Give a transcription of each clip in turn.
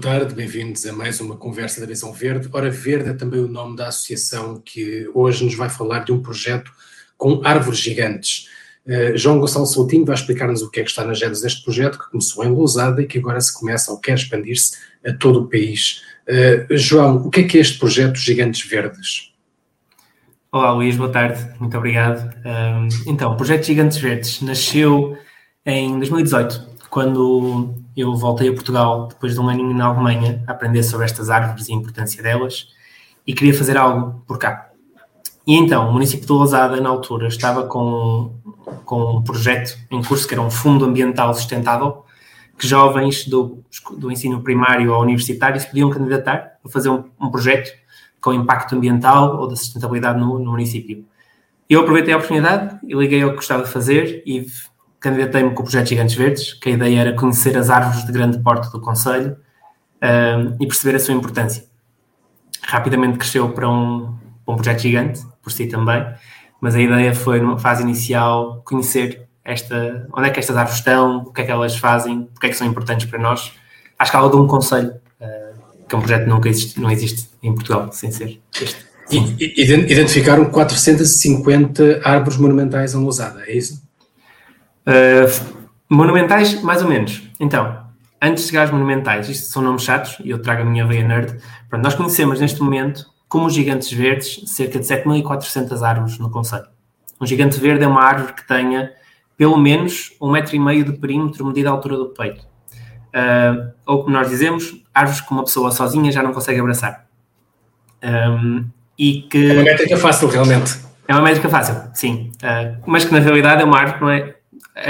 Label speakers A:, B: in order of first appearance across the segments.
A: boa tarde, bem-vindos a mais uma conversa da Visão Verde. Ora, Verde é também o nome da associação que hoje nos vai falar de um projeto com árvores gigantes. Uh, João Gonçalo Soutinho vai explicar-nos o que é que está nas redes deste projeto, que começou em Lousada e que agora se começa ou quer expandir-se a todo o país. Uh, João, o que é que é este projeto Gigantes Verdes?
B: Olá Luís, boa tarde, muito obrigado. Um, então, o projeto Gigantes Verdes nasceu em 2018, quando eu voltei a Portugal depois de um aninho na Alemanha a aprender sobre estas árvores e a importância delas e queria fazer algo por cá. E então, o município de Lousada, na altura, estava com, com um projeto em curso que era um fundo ambiental sustentável, que jovens do, do ensino primário ou universitário se podiam candidatar a fazer um, um projeto com impacto ambiental ou da sustentabilidade no, no município. Eu aproveitei a oportunidade e liguei ao que gostava de fazer e candidatei-me com o projeto Gigantes Verdes, que a ideia era conhecer as árvores de grande porte do Conselho um, e perceber a sua importância. Rapidamente cresceu para um, um projeto gigante, por si também, mas a ideia foi, numa fase inicial, conhecer esta, onde é que estas árvores estão, o que é que elas fazem, porque é que são importantes para nós, à escala de um Conselho, uh, que é um projeto que nunca existe, não existe em Portugal, sem ser este.
A: Identificaram 450 árvores monumentais em Lousada, é isso?
B: Uh, monumentais, mais ou menos. Então, antes de chegar aos monumentais, isto são nomes chatos e eu trago a minha veia nerd. Pronto, nós conhecemos neste momento, como os gigantes verdes, cerca de 7.400 árvores no Conselho. Um gigante verde é uma árvore que tenha pelo menos um metro e meio de perímetro medido à altura do peito. Uh, ou como nós dizemos, árvores que uma pessoa sozinha já não consegue abraçar. Um,
A: e que... É uma métrica fácil, realmente.
B: É uma métrica fácil, sim. Uh, mas que na realidade é uma árvore que não é eh,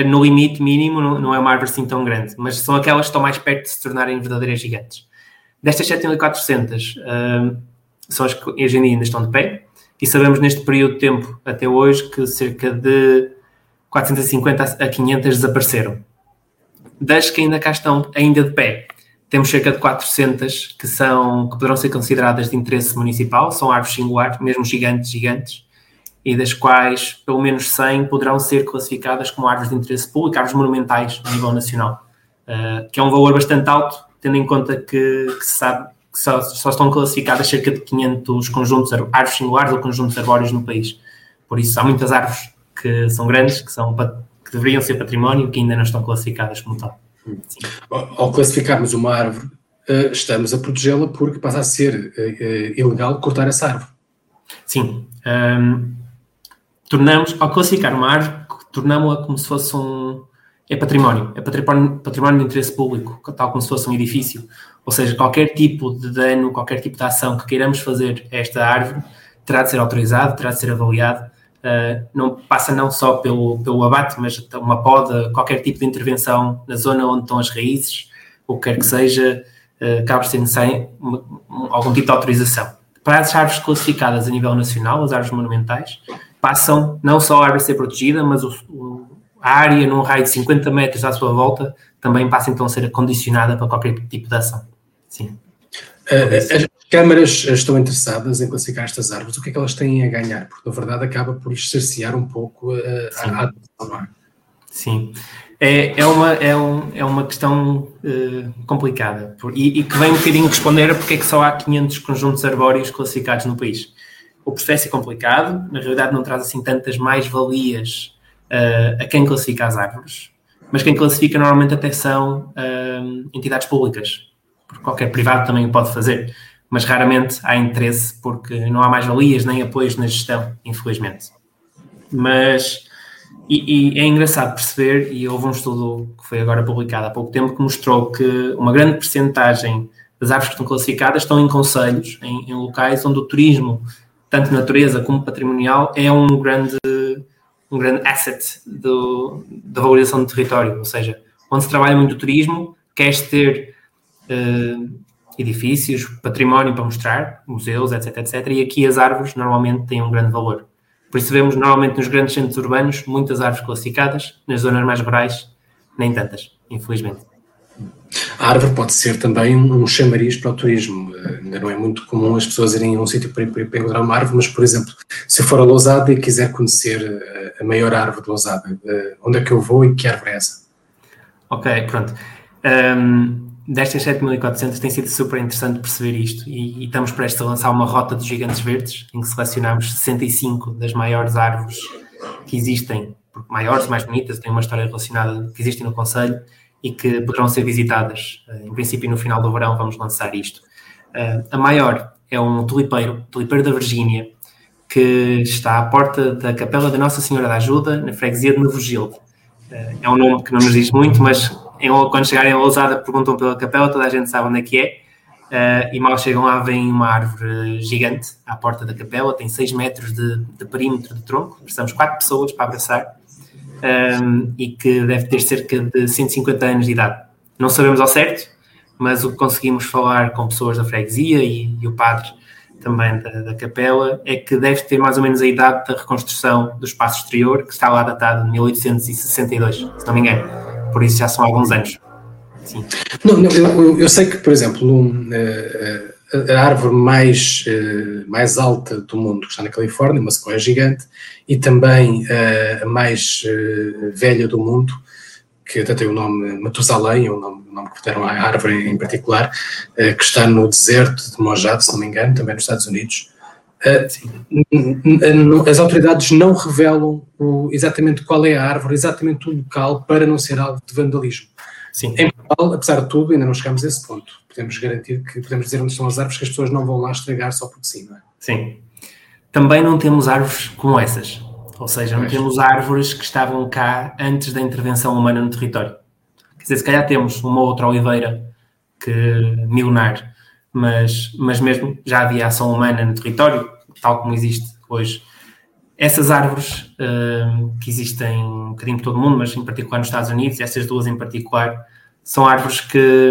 B: no limite mínimo não é uma árvore assim tão grande, mas são aquelas que estão mais perto de se tornarem verdadeiras gigantes. Destas 7.400, uh, são as que hoje em dia ainda estão de pé, e sabemos neste período de tempo, até hoje, que cerca de 450 a 500 desapareceram. Das que ainda cá estão, ainda de pé, temos cerca de 400 que, são, que poderão ser consideradas de interesse municipal, são árvores singulares, mesmo gigantes, gigantes, e das quais pelo menos 100 poderão ser classificadas como árvores de interesse público, árvores monumentais a nível nacional, uh, que é um valor bastante alto, tendo em conta que, que se sabe que só, só, estão classificadas cerca de 500 conjuntos, árvores singulares ou conjuntos arbóreos no país. Por isso, há muitas árvores que são grandes, que, são, que deveriam ser património, que ainda não estão classificadas como tal.
A: Sim. Ao classificarmos uma árvore, uh, estamos a protegê-la porque passa a ser uh, ilegal cortar essa árvore.
B: Sim. Um, tornamos, ao classificar uma árvore, tornamos-la como se fosse um. É património, é património, património de interesse público, tal como se fosse um edifício. Ou seja, qualquer tipo de dano, qualquer tipo de ação que queiramos fazer a esta árvore terá de ser autorizado, terá de ser avaliado. Uh, não passa não só pelo, pelo abate, mas uma poda, qualquer tipo de intervenção na zona onde estão as raízes, o que quer que seja, uh, cabe ser necessário algum tipo de autorização. Para as árvores classificadas a nível nacional, as árvores monumentais, passam não só a árvore a ser protegida, mas o, o, a área num raio de 50 metros à sua volta também passa então a ser acondicionada para qualquer tipo de ação. Sim.
A: Uh, as câmaras estão interessadas em classificar estas árvores, o que é que elas têm a ganhar? Porque na verdade acaba por cercear um pouco a, a atenção.
B: Sim, é, é, uma, é, um, é uma questão uh, complicada e, e, que vem um bocadinho responder a porque é que só há 500 conjuntos arbóreos classificados no país o processo é complicado, na realidade não traz assim tantas mais-valias uh, a quem classifica as árvores, mas quem classifica normalmente até são uh, entidades públicas, porque qualquer privado também o pode fazer, mas raramente há interesse porque não há mais-valias nem apoios na gestão, infelizmente. Mas, e, e, é engraçado perceber, e houve um estudo que foi agora publicado há pouco tempo que mostrou que uma grande percentagem das árvores que estão classificadas estão em conselhos, em, em locais onde o turismo tanto natureza como patrimonial, é um grande, um grande asset da valorização do território. Ou seja, onde se trabalha muito o turismo, queres ter uh, edifícios, património para mostrar, museus, etc, etc. E aqui as árvores normalmente têm um grande valor. Por isso vemos normalmente nos grandes centros urbanos muitas árvores classificadas, nas zonas mais rurais nem tantas, infelizmente.
A: A árvore pode ser também um chamariz para o turismo. Ainda não é muito comum as pessoas irem a um sítio para, para, encontrar uma árvore, mas, por exemplo, se eu for a Lousada e quiser conhecer eh, a maior árvore de Lousada, eh, onde é que eu vou e que árvore é essa?
B: Ok, pronto. Um, destas 7.400 tem sido super interessante perceber isto e, e, estamos prestes a lançar uma rota dos gigantes verdes em que selecionamos 65 das maiores árvores que existem, maiores mais bonitas, têm uma história relacionada que existem no Conselho e que poderão ser visitadas. Eh, em princípio, no final do verão vamos lançar isto. Uh, a maior é um tulipeiro, tulipeiro da Virgínia, que está à porta da Capela da Nossa Senhora da Ajuda, na freguesia de Novogilde. Uh, é um nome que não nos diz muito, mas quando chegarem a Lousada perguntam pela capela, toda a gente sabe onde é que é. E mal chegam lá, vem uma árvore gigante à porta da capela, tem 6 metros de, de, perímetro de tronco, precisamos 4 pessoas para abraçar, um, e que deve ter cerca de 150 anos de idade. Não sabemos ao certo, mas o que conseguimos falar com pessoas da freguesia e, e o padre também da, da, capela é que deve ter mais ou menos a idade da reconstrução do espaço exterior, que está lá datado de 1862, se não me engano. Por isso já são alguns anos.
A: Sim. Não, não eu, eu, sei que, por exemplo, num, uh, a árvore mais, uh, mais alta do mundo, que está na Califórnia, uma sequoia gigante, e também a mais velha do mundo, que até tem o nome Matusalém, o nome, o nome que deram à árvore em particular, uh, que está no deserto de Mojave, se não me engano, também nos Estados Unidos. As autoridades não revelam exatamente qual é a árvore, exatamente o local, para não ser alvo de vandalismo. Sim. Em Portugal, apesar de tudo, ainda não chegamos a esse ponto. Podemos garantir que podemos dizer onde estão as árvores que as pessoas não vão lá estragar só porque sim, não é?
B: Sim. Também não temos árvores como essas. Ou seja, não temos árvores que estavam cá antes da intervenção humana no território. Quer dizer, se calhar temos uma outra oliveira que milenar, mas, mas mesmo já havia ação humana no território, tal como existe hoje. Essas árvores uh, que existem um bocadinho por todo o mundo, mas em particular nos Estados Unidos, essas duas em particular, são árvores que,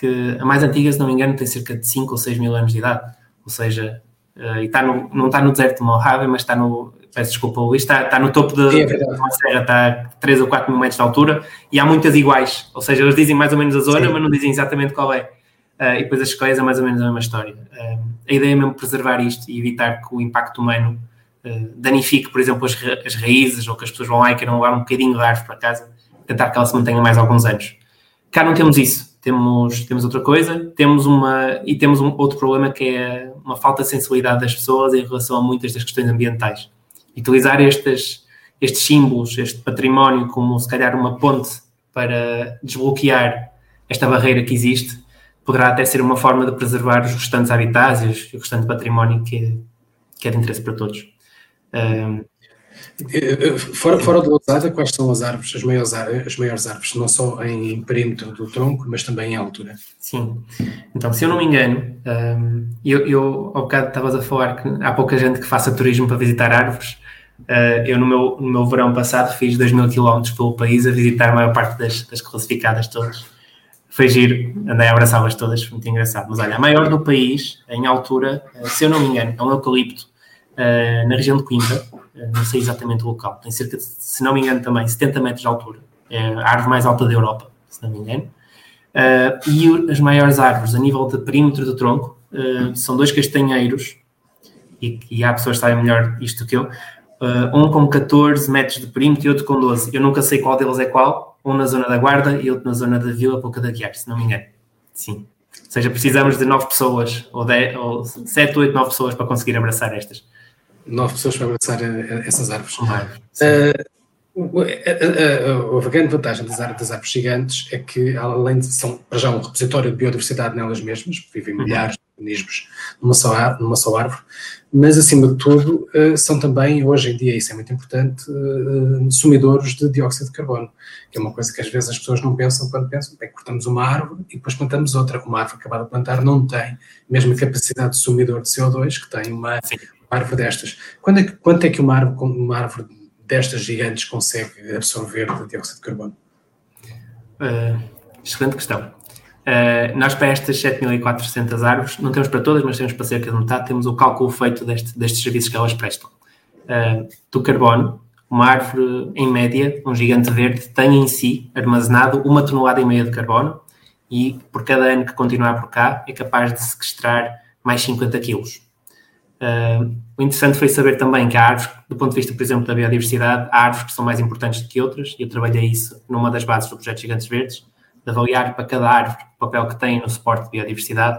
B: que a mais antiga, se não me engano, tem cerca de 5 ou 6 mil anos de idade. Ou seja, uh, e está no, não está no deserto de Mojave, mas está no, peço desculpa, Luís está, está no topo de, é de uma serra, está a 3 ou 4 mil metros de altura e há muitas iguais, ou seja, eles dizem mais ou menos a zona, Sim. mas não dizem exatamente qual é. Uh, e depois as escolhas é mais ou menos a mesma história. Uh, a ideia é mesmo preservar isto e evitar que o impacto humano danifique, por exemplo, as, ra as, raízes ou que as pessoas vão lá e queiram levar um bocadinho de árvore para casa, tentar que ela se mantenha mais alguns anos. Cá não temos isso, temos, temos outra coisa, temos uma e temos um outro problema que é uma falta de sensibilidade das pessoas em relação a muitas das questões ambientais utilizar estes, estes símbolos, este património, como se calhar uma ponte para desbloquear esta barreira que existe, poderá até ser uma forma de preservar os restantes habitats e o restante património que é, que é de interesse para todos.
A: Fora, fora de Lousada, quais são as árvores, as maiores, as maiores árvores, não só em perímetro do tronco, mas também em altura?
B: Sim, então se eu não me engano, eu, eu ao bocado estavas a falar que há pouca gente que faça turismo para visitar árvores, Uh, eu, no meu, no meu verão passado, fiz 2 mil quilómetros pelo país a visitar a maior parte das, das classificadas todas. Foi giro, andei a abraçá-las todas, muito engraçado. Mas olha, a maior do país, em altura, uh, se eu não me engano, é um eucalipto, uh, na região de Coimbra, não sei exatamente o local, tem cerca de, se não me engano também, 70 metros de altura. É a árvore mais alta da Europa, se não me engano. e as maiores árvores, a nível de perímetro do tronco, são dois castanheiros, e, e há pessoas que sabem melhor isto que eu, Uh, um com 14 metros de perímetro e outro com 12. Eu nunca sei qual deles é qual. Um na zona da Guarda e outro na zona da Vila Pouca da Guiar, se não me engano. Sim. Ou seja, precisamos de 9 pessoas, ou, 10, ou 7, 8, 9 pessoas para conseguir abraçar estas.
A: 9 pessoas para abraçar essas árvores. Uh, a, a, a, grande vantagem das árvores, das árvores gigantes é que, além de são para já um repositório de biodiversidade nelas mesmas, vivem uhum. milhares de organismos numa só, numa só árvore, mas acima de tudo eh, são também, hoje em dia, isso é muito importante, eh, sumidores de dióxido de carbono, que é uma coisa que às vezes as pessoas não pensam quando pensam, bem, cortamos uma árvore e depois plantamos outra. Uma árvore acabada de plantar não tem a mesma capacidade de sumidor de CO2 que tem uma árvore destas. Quando é que, quanto é que uma árvore, uma árvore destas gigantes consegue absorver de dióxido de carbono?
B: Uh, excelente questão. Uh, nós, para estas 7.400 árvores, não temos para todas, mas temos para cerca de metade, temos o cálculo feito deste, destes serviços que elas prestam. Uh, do carbono, uma árvore, em média, um gigante verde, tem em si armazenado uma tonelada e meia de carbono e, por cada ano que continuar por cá, é capaz de sequestrar mais 50 quilos. Uh, o interessante foi saber também que há árvores, do ponto de vista, por exemplo, da biodiversidade, há árvores que são mais importantes do que outras, e eu trabalhei isso numa das bases do projeto Gigantes Verdes, de avaliar para cada árvore o papel que tem no suporte de biodiversidade.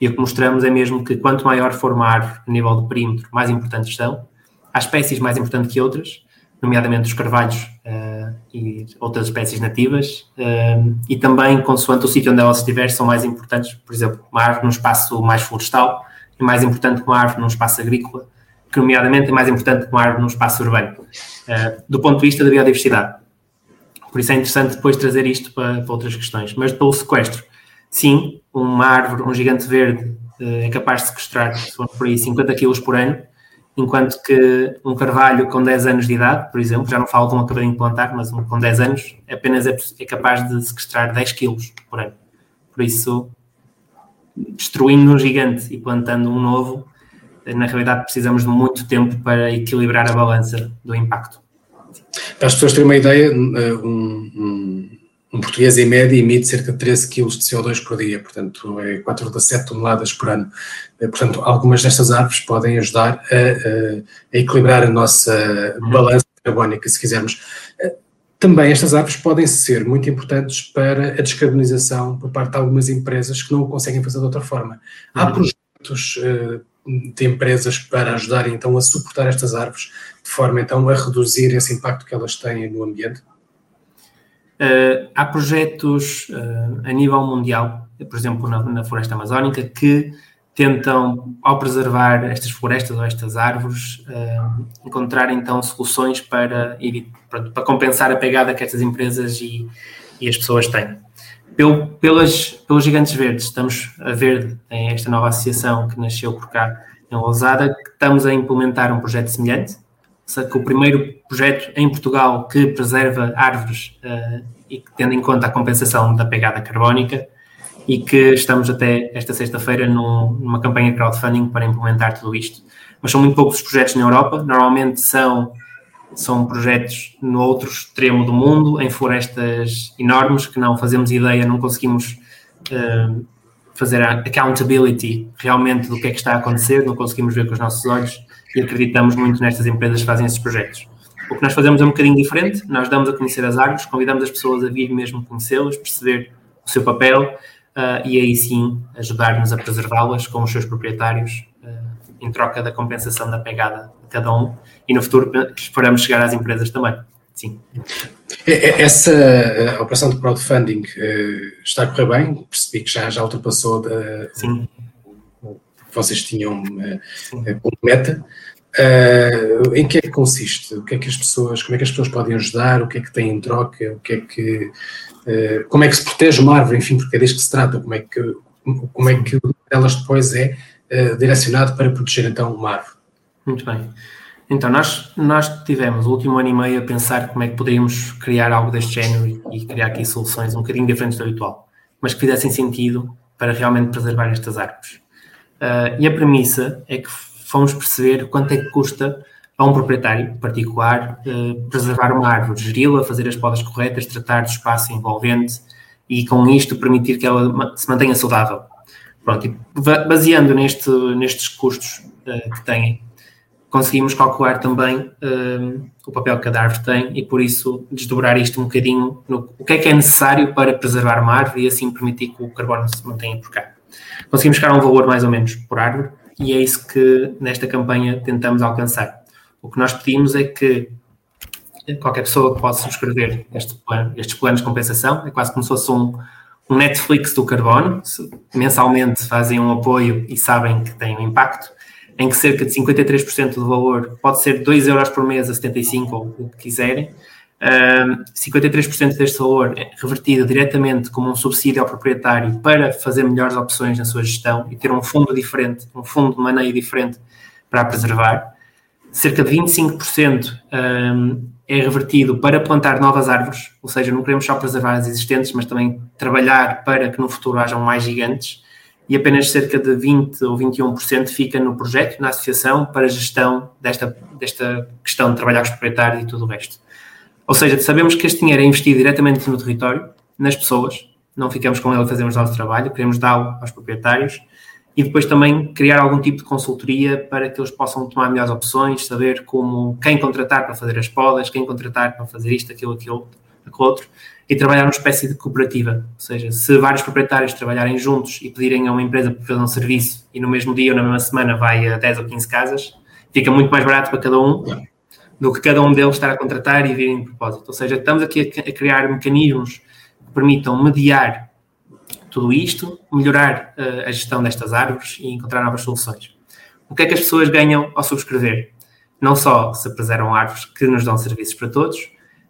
B: E o que mostramos é mesmo que quanto maior for uma árvore a nível de perímetro, mais importantes são. Há espécies mais importantes que outras, nomeadamente os carvalhos uh, e outras espécies nativas, uh, e também, consoante o sítio onde elas estiver, são mais importantes, por exemplo, uma árvore num espaço mais florestal é mais importante que uma árvore num espaço agrícola, que, nomeadamente, é mais importante que uma árvore num espaço urbano, uh, do ponto de vista da biodiversidade. Por isso é interessante depois trazer isto para, para outras questões. Mas pelo sequestro, sim, uma árvore, um gigante verde, é capaz de sequestrar, se for por aí, 50 quilos por ano, enquanto que um carvalho com 10 anos de idade, por exemplo, já não falo de um acabadinho de plantar, mas um com 10 anos, apenas é, é capaz de sequestrar 10 quilos por ano. Por isso, destruindo um gigante e plantando um novo, na realidade precisamos de muito tempo para equilibrar a balança do impacto.
A: Para as pessoas terem uma ideia, um, um, um português em média emite cerca de 13 kg de CO2 por dia, portanto é 4,7 toneladas por ano. Eh, portanto, algumas destas árvores podem ajudar a, a, a equilibrar a nossa balança carbónica, se quisermos. Também estas árvores podem ser muito importantes para a descarbonização por parte de algumas empresas que não o conseguem fazer de outra forma. Há uhum. projetos uh, de empresas para ajudarem então a suportar estas árvores de forma então a reduzir esse impacto que elas têm no ambiente?
B: Uh, há projetos uh, a nível mundial, por exemplo, na, na, floresta amazónica, que tentam, ao preservar estas florestas ou estas árvores, uh, encontrar então soluções para, para, para, compensar a pegada que estas empresas e, e as pessoas têm. Pelas, pelos Gigantes Verdes, estamos a ver em esta nova associação que nasceu por cá em Lousada, que estamos a implementar um projeto semelhante, que o primeiro projeto em Portugal que preserva árvores uh, e que tendo em conta a compensação da pegada carbónica e que estamos até esta sexta-feira numa campanha de crowdfunding para implementar tudo isto. Mas são muito poucos os projetos na Europa, normalmente são, são projetos no outro extremo do mundo, em florestas enormes que não fazemos ideia, não conseguimos uh, fazer a accountability realmente do que é que está a acontecer, não conseguimos ver com os nossos olhos e acreditamos muito nestas empresas que fazem esses projetos. O que nós fazemos é um bocadinho diferente, nós damos a conhecer as árvores, convidamos as pessoas a vir mesmo conhecê-las, perceber o seu papel uh, e aí sim ajudar-nos a preservá-las com os seus proprietários uh, em troca da compensação da pegada de cada um e no futuro esperamos chegar às empresas também. Sim.
A: É, é, essa eh, operação de crowdfunding uh, está a correr bem? Percebi que já, já ultrapassou da, Sim. que vocês tinham uh, como meta. Uh, em que é que consiste? O que é que as pessoas, como é que as pessoas podem ajudar? O que é que têm em troca? O que é que, como é que se protege uma árvore? Enfim, porque é disso que se trata. Como é que, como é que elas depois é uh, direcionado para proteger então uma árvore?
B: Muito bem. Então, nós, nós tivemos o último ano e meio a pensar como é que poderíamos criar algo deste género e, e criar aqui soluções um bocadinho diferentes do habitual, mas que fizessem sentido para realmente preservar estas árvores. Uh, e a premissa é que fomos perceber quanto é que custa a um proprietário particular uh, preservar uma árvore, geri-la, fazer as podas corretas, tratar do espaço envolvente e com isto permitir que ela se mantenha saudável. Pronto, baseando neste, nestes custos uh, que têm conseguimos calcular também um, o papel que a árvore tem e por isso desdobrar isto um bocadinho no o que é que é necessário para preservar uma árvore e assim permitir que o carbono se mantenha por cá. Conseguimos chegar a um valor mais ou menos por árvore e é isso que nesta campanha tentamos alcançar. O que nós pedimos é que qualquer pessoa que possa subscrever este estes planos de compensação, é quase como se fosse um, um Netflix do carbono, mensalmente fazem um apoio e sabem que tem um impacto, em que cerca de 53% do valor pode ser 2 euros por mês a 75 ou o que quiserem. Um, 53% deste valor é revertido diretamente como um subsídio ao proprietário para fazer melhores opções na sua gestão e ter um fundo diferente, um fundo de maneio diferente para preservar. Cerca de 25% um, é revertido para plantar novas árvores, ou seja, não queremos só preservar as existentes, mas também trabalhar para que no futuro hajam mais gigantes. E apenas cerca de 20 ou 21% fica no projeto, na associação, para a gestão desta, desta questão de trabalhar com os proprietários e tudo o resto. Ou seja, sabemos que este dinheiro é investido diretamente no território, nas pessoas, não ficamos com ele a fazermos o nosso trabalho, queremos dá-lo aos proprietários e depois também criar algum tipo de consultoria para que eles possam tomar melhores opções, saber como quem contratar para fazer as podas, quem contratar para fazer isto, aquilo, aquilo, com o outro, e trabalhar numa espécie de cooperativa. Ou seja, se vários proprietários trabalharem juntos e pedirem a uma empresa para fazer um serviço e no mesmo dia ou na mesma semana vai a 10 ou 15 casas, fica muito mais barato para cada um do que cada um deles estar a contratar e vir em propósito. Ou seja, estamos aqui a, criar mecanismos que permitam mediar tudo isto, melhorar uh, a gestão destas árvores e encontrar novas soluções. O que é que as pessoas ganham ao subscrever? Não só se preservam árvores que nos dão serviços para todos,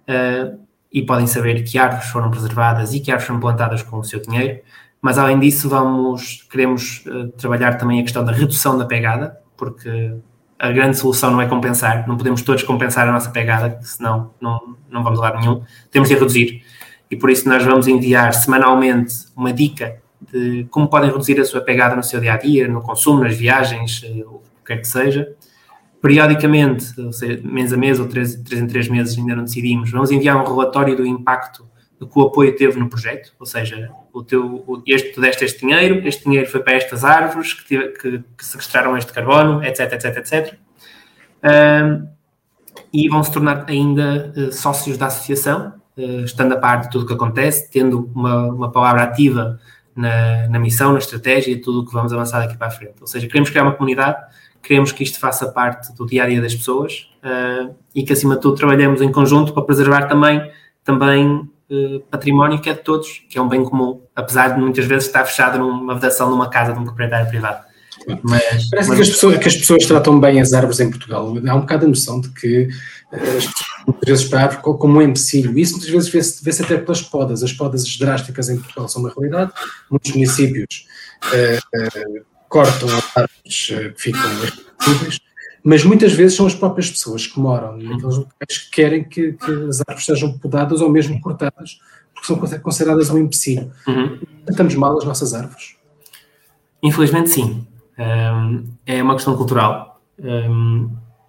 B: uh, e podem saber que árvores foram preservadas e que árvores foram plantadas com o seu dinheiro, mas além disso vamos, queremos uh, trabalhar também a questão da redução da pegada, porque a grande solução não é compensar, não podemos todos compensar a nossa pegada, senão não, não vamos a lado nenhum, temos de reduzir. E por isso nós vamos enviar semanalmente uma dica de como podem reduzir a sua pegada no seu dia a dia, no consumo, nas viagens, eh, o que quer que seja periodicamente, ou seja, mês a mês ou três, três em três meses, ainda não decidimos, vamos enviar um relatório do impacto do que o apoio teve no projeto, ou seja, o teu, o, este, tu deste este dinheiro, este dinheiro foi para estas árvores que, tive, que, que sequestraram este carbono, etc, etc, etc. Um, e vão se tornar ainda uh, sócios da associação, estando a par de tudo o que acontece, tendo uma, uma palavra ativa na, na missão, na estratégia e tudo o que vamos avançar daqui para a frente. Ou seja, queremos criar uma comunidade queremos que isto faça parte do dia a dia das pessoas uh, e que, acima de tudo, trabalhemos em conjunto para preservar também, também uh, património que é de todos, que é um bem comum, apesar de muitas vezes estar fechado numa vedação numa casa de um proprietário privado.
A: Mas, Parece mas... Que, as pessoas, que as pessoas tratam bem as árvores em Portugal. Há um bocado a noção de que uh, as pessoas, muitas vezes para a árvore como um empecilho. Isso muitas vezes vê-se vê até pelas podas. As podas drásticas em Portugal são uma realidade. Muitos municípios cortam árvores que ficam acessíveis, mas muitas vezes são as próprias pessoas que moram naqueles locais que querem que, que as árvores sejam podadas ou mesmo cortadas, porque são consideradas um empecilho. Uhum. Estamos mal as nossas árvores?
B: Infelizmente, sim. É uma questão cultural.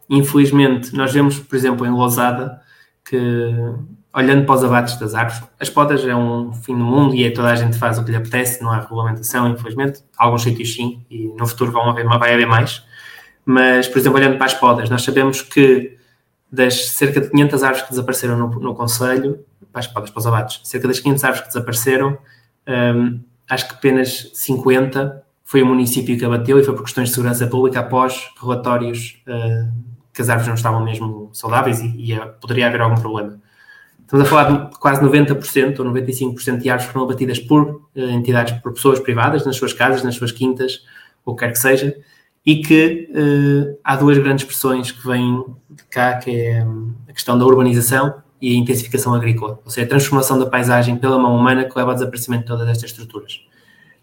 B: Infelizmente, nós vemos, por exemplo, em Lousada, que olhando para os abates das árvores, as podas é um fim do mundo e é toda a gente faz o que lhe apetece, não há regulamentação, infelizmente. Alguns sítios sim, e no futuro vão haver, vai haver mais. Mas, por exemplo, olhando para as podas, nós sabemos que das cerca de 500 árvores que desapareceram no, no Conselho, para as podas, para os abates, cerca das 500 árvores que desapareceram, acho que apenas 50 foi o município que abateu e foi por questões de segurança pública após relatórios uh, que as árvores não estavam mesmo saudáveis e, e poderia haver algum problema. Estamos a falar de quase 90% ou 95% de árvores foram abatidas por uh, entidades, por pessoas privadas, nas suas casas, nas suas quintas, ou quer que seja, e que uh, há duas grandes pressões que vêm de cá, que é hum, a questão da urbanização e a intensificação agrícola, ou seja, a transformação da paisagem pela mão humana que leva ao desaparecimento de todas estas estruturas.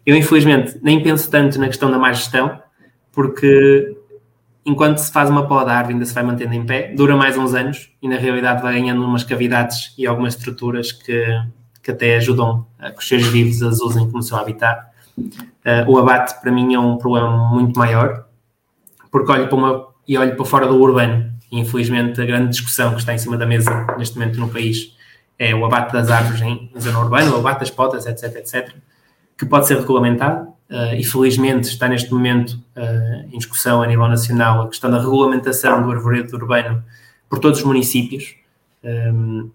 B: Eu, infelizmente, nem penso tanto na questão da má gestão, porque enquanto se faz uma poda, a árvore ainda se vai mantendo em pé, dura mais uns anos e na realidade vai ganhando umas cavidades e algumas estruturas que, que até ajudam a que os seres vivos as usem como seu habitat. Uh, o abate para mim é um problema muito maior, porque olho para uma e olho para fora do urbano. E, infelizmente, a grande discussão que está em cima da mesa neste momento no país é o abate das árvores em zona urbana, o abate das podas, etc, etc, que pode ser regulamentado uh, e felizmente está neste momento uh, em discussão a nível nacional a questão da regulamentação do arvoredo urbano por todos os municípios, um,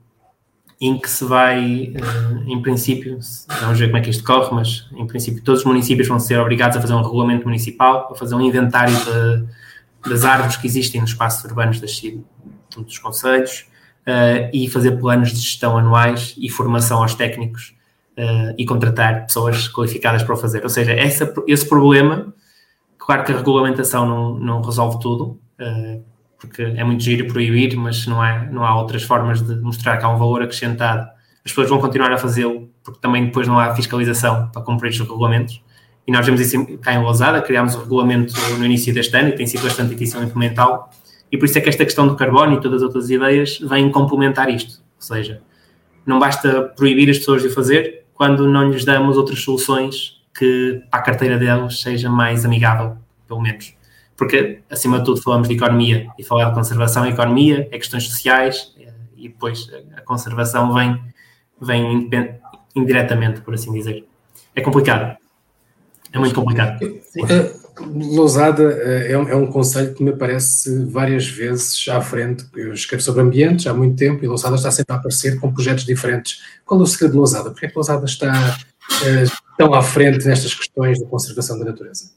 B: eh, em que se vai, uh, em princípio, vamos ver como é que isto corre, mas em princípio todos os municípios vão ser obrigados a fazer um regulamento municipal, a fazer um inventário de, das árvores que existem nos espaços urbanos das, dos conselhos e fazer planos de gestão anuais e formação aos técnicos uh, e contratar pessoas qualificadas para o fazer. Ou seja, essa, esse problema, claro que a regulamentação não, não resolve tudo, uh, porque é muito giro proibir, mas não há, não há outras formas de mostrar que há um valor acrescentado. As pessoas vão continuar a fazê-lo, porque também depois não há fiscalização para cumprir os regulamentos. E nós vemos isso cá em Lousada, criámos o regulamento no início deste ano e tem sido bastante difícil implementá-lo. E por isso é que esta questão do carbono e todas as outras ideias vêm complementar isto. Ou seja, não basta proibir as pessoas de o fazer, quando não lhes damos outras soluções que a carteira deles seja mais amigável, pelo menos. Porque, acima de tudo, falamos de economia e falar de conservação e economia é questões sociais eh, e depois a conservação vem, vem indiretamente, por assim dizer. É complicado. É muito complicado.
A: Uh, Lousada é, é um conselho que me aparece várias vezes à frente. Eu escrevo sobre ambientes há muito tempo e Lousada está sempre a aparecer com projetos diferentes. Qual é o segredo de Lousada? Porquê é que Lousada está uh, tão à frente nestas questões da conservação da natureza?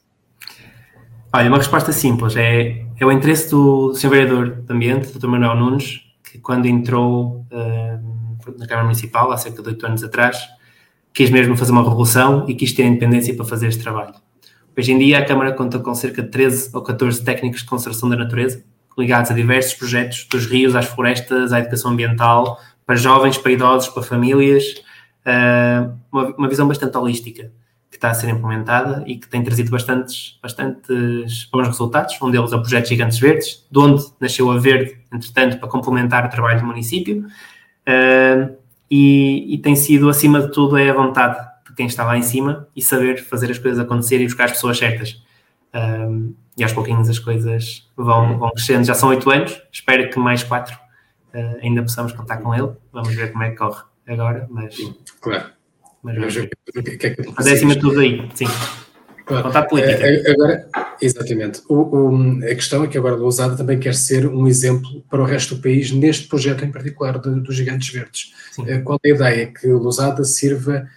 B: Olha, uma resposta simples. É, é o interesse do Sr. Vereador de Ambiente, Dr. Manuel Nunes, que quando entrou uh, na Câmara Municipal, há cerca de oito anos atrás, quis mesmo fazer uma revolução e quis ter independência para fazer este trabalho. Hoje em dia, a Câmara conta com cerca de 13 ou 14 técnicos de conservação da natureza, ligados a diversos projetos, dos rios às florestas, à educação ambiental, para jovens, para idosos, para famílias, uh, uma, visão bastante holística que está a ser implementada e que tem trazido bastantes, bastantes bons resultados. Um deles é o projeto Gigantes Verdes, de onde nasceu a Verde, entretanto, para complementar o trabalho do município. Uh, e, e, tem sido, acima de tudo, é a vontade de quem está lá em cima e saber fazer as coisas acontecer e buscar as pessoas certas. Uh, e aos pouquinhos as coisas vão, vão crescendo. Já são oito anos, espero que mais quatro uh, ainda possamos contar com ele. Vamos ver como é que corre agora, mas...
A: Claro.
B: Mas, mas, o que é que mas é acima de tudo aí, sim. Claro. política.
A: É, é, agora, exatamente. O, o, a questão é que agora a Lousada também quer ser um exemplo para o resto do país neste projeto em particular dos do Gigantes Verdes. Sim. Eh, qual é a ideia? Que Lousada sirva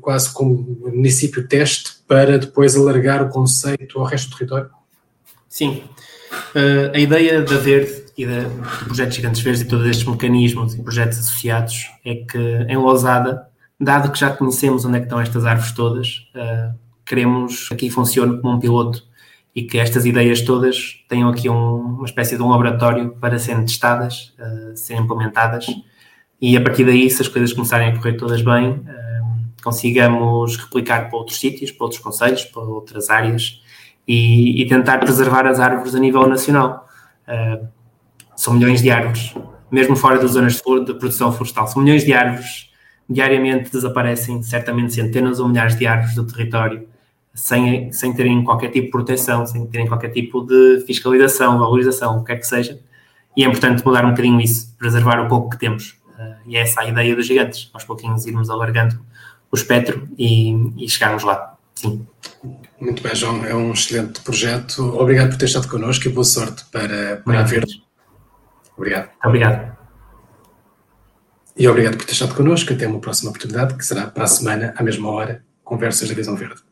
A: quase como município teste para depois alargar o conceito ao resto do território?
B: Sim. Uh, a ideia da Verde e da, do projeto Gigantes Verdes e todos estes mecanismos e projetos associados é que em Lousada dado que já conhecemos onde é que estão estas árvores todas, uh, queremos que aqui funcione como um piloto e que estas ideias todas tenham aqui um, uma espécie de um laboratório para serem testadas, uh, serem implementadas e a partir daí, se as coisas começarem a correr todas bem, uh, consigamos replicar para outros sítios, para outros conselhos, para outras áreas e, e tentar preservar as árvores a nível nacional. Uh, são milhões de árvores, mesmo fora das zonas de, produção florestal, são milhões de árvores diariamente desaparecem certamente centenas ou milhares de árvores do território sem, sem terem qualquer tipo de proteção, sem terem qualquer tipo de fiscalização, valorização, o que quer que seja. E é importante mudar um bocadinho isso, preservar o pouco que temos. Uh, e é essa a ideia dos gigantes, aos pouquinhos irmos alargando o espectro e, e chegarmos lá. Sim.
A: Muito bem, João. É um excelente projeto. Obrigado por ter estado connosco e boa sorte para, para a Verde. Obrigado.
B: Obrigado.
A: E obrigado por ter estado connosco. Até uma próxima oportunidade, que será para a semana, à mesma hora, Conversas da Visão Verde.